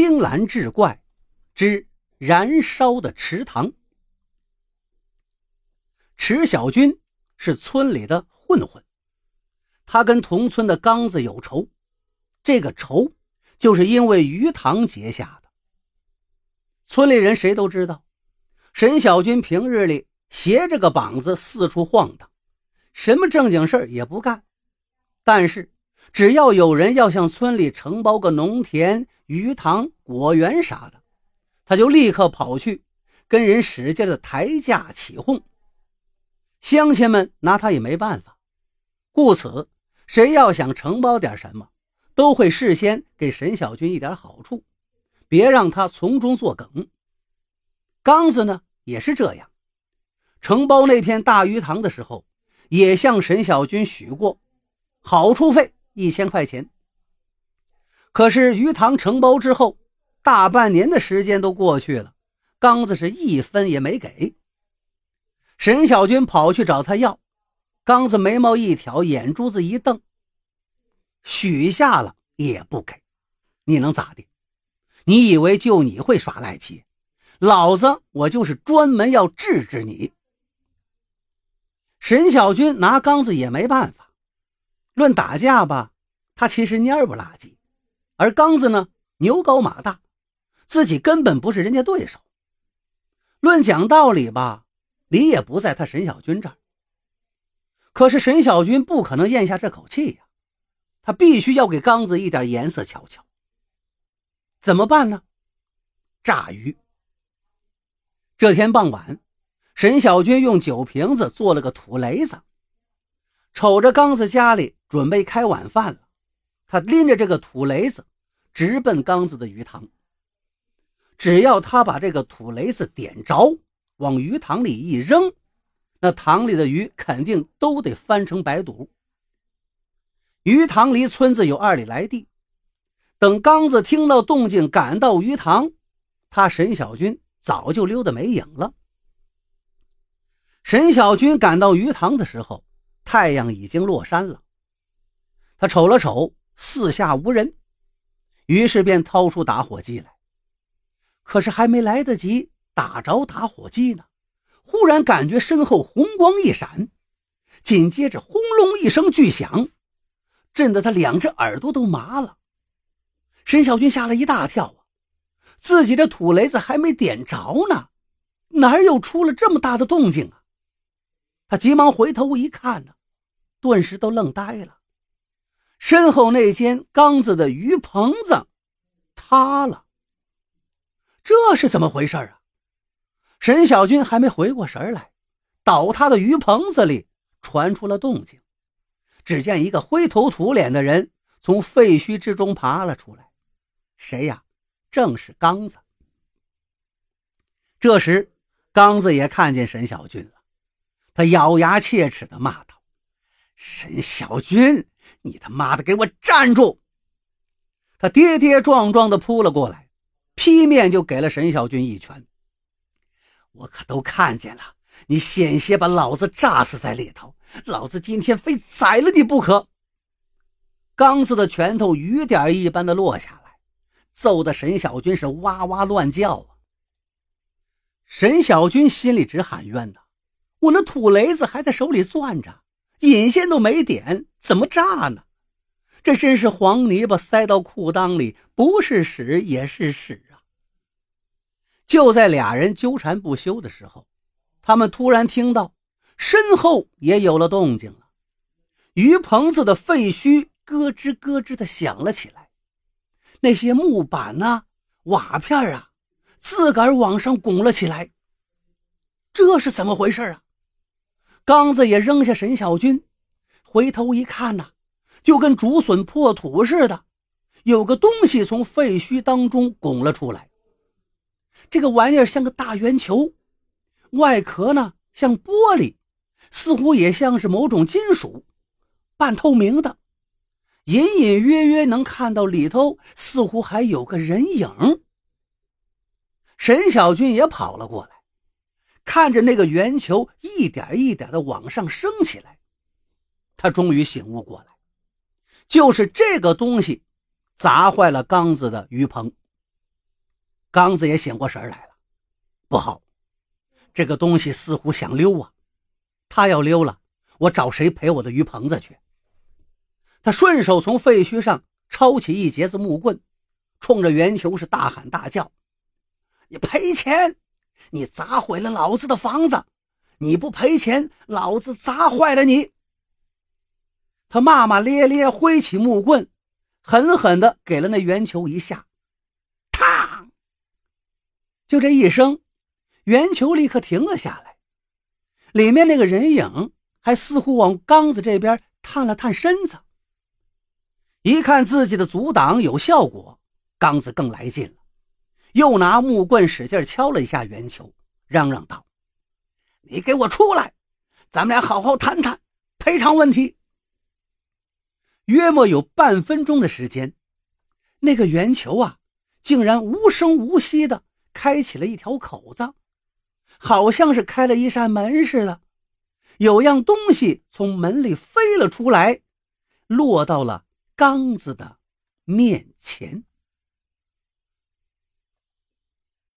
青蓝志怪之燃烧的池塘。池小军是村里的混混，他跟同村的刚子有仇，这个仇就是因为鱼塘结下的。村里人谁都知道，沈小军平日里斜着个膀子四处晃荡，什么正经事也不干，但是。只要有人要向村里承包个农田、鱼塘、果园啥的，他就立刻跑去跟人使劲的抬价起哄。乡亲们拿他也没办法，故此，谁要想承包点什么，都会事先给沈小军一点好处，别让他从中作梗。刚子呢也是这样，承包那片大鱼塘的时候，也向沈小军许过好处费。一千块钱。可是鱼塘承包之后，大半年的时间都过去了，刚子是一分也没给。沈小军跑去找他要，刚子眉毛一挑，眼珠子一瞪：“许下了也不给，你能咋的？你以为就你会耍赖皮？老子我就是专门要治治你。”沈小军拿刚子也没办法。论打架吧，他其实蔫不拉几，而刚子呢牛高马大，自己根本不是人家对手。论讲道理吧，理也不在他沈小军这儿。可是沈小军不可能咽下这口气呀，他必须要给刚子一点颜色瞧瞧。怎么办呢？炸鱼。这天傍晚，沈小军用酒瓶子做了个土雷子。瞅着刚子家里准备开晚饭了，他拎着这个土雷子，直奔刚子的鱼塘。只要他把这个土雷子点着，往鱼塘里一扔，那塘里的鱼肯定都得翻成白肚。鱼塘离村子有二里来地，等刚子听到动静赶到鱼塘，他沈小军早就溜得没影了。沈小军赶到鱼塘的时候。太阳已经落山了，他瞅了瞅四下无人，于是便掏出打火机来。可是还没来得及打着打火机呢，忽然感觉身后红光一闪，紧接着轰隆一声巨响，震得他两只耳朵都麻了。沈小军吓了一大跳啊，自己这土雷子还没点着呢，哪儿又出了这么大的动静啊？他急忙回头一看呢。顿时都愣呆了，身后那间缸子的鱼棚子塌了。这是怎么回事啊？沈小军还没回过神来，倒塌的鱼棚子里传出了动静。只见一个灰头土脸的人从废墟之中爬了出来，谁呀？正是刚子。这时，刚子也看见沈小军了，他咬牙切齿地骂道。沈小军，你他妈的给我站住！他跌跌撞撞的扑了过来，劈面就给了沈小军一拳。我可都看见了，你险些把老子炸死在里头，老子今天非宰了你不可！刚子的拳头雨点一般的落下来，揍得沈小军是哇哇乱叫啊！沈小军心里直喊冤呐，我那土雷子还在手里攥着。引线都没点，怎么炸呢？这真是黄泥巴塞到裤裆里，不是屎也是屎啊！就在俩人纠缠不休的时候，他们突然听到身后也有了动静了，鱼棚子的废墟咯吱咯吱的响了起来，那些木板呐、瓦片啊，自个儿往上拱了起来。这是怎么回事啊？刚子也扔下沈小军，回头一看呐，就跟竹笋破土似的，有个东西从废墟当中拱了出来。这个玩意儿像个大圆球，外壳呢像玻璃，似乎也像是某种金属，半透明的，隐隐约约能看到里头似乎还有个人影。沈小军也跑了过来。看着那个圆球一点一点的往上升起来，他终于醒悟过来，就是这个东西砸坏了刚子的鱼棚。刚子也醒过神来了，不好，这个东西似乎想溜啊！他要溜了，我找谁赔我的鱼棚子去？他顺手从废墟上抄起一截子木棍，冲着圆球是大喊大叫：“你赔钱！你砸毁了老子的房子！你不赔钱，老子砸坏了你！”他骂骂咧咧，挥起木棍，狠狠的给了那圆球一下。就这一声，圆球立刻停了下来，里面那个人影还似乎往刚子这边探了探身子。一看自己的阻挡有效果，刚子更来劲了，又拿木棍使劲敲了一下圆球，嚷嚷道：“你给我出来，咱们俩好好谈谈赔偿问题。”约莫有半分钟的时间，那个圆球啊，竟然无声无息的。开启了一条口子，好像是开了一扇门似的。有样东西从门里飞了出来，落到了刚子的面前。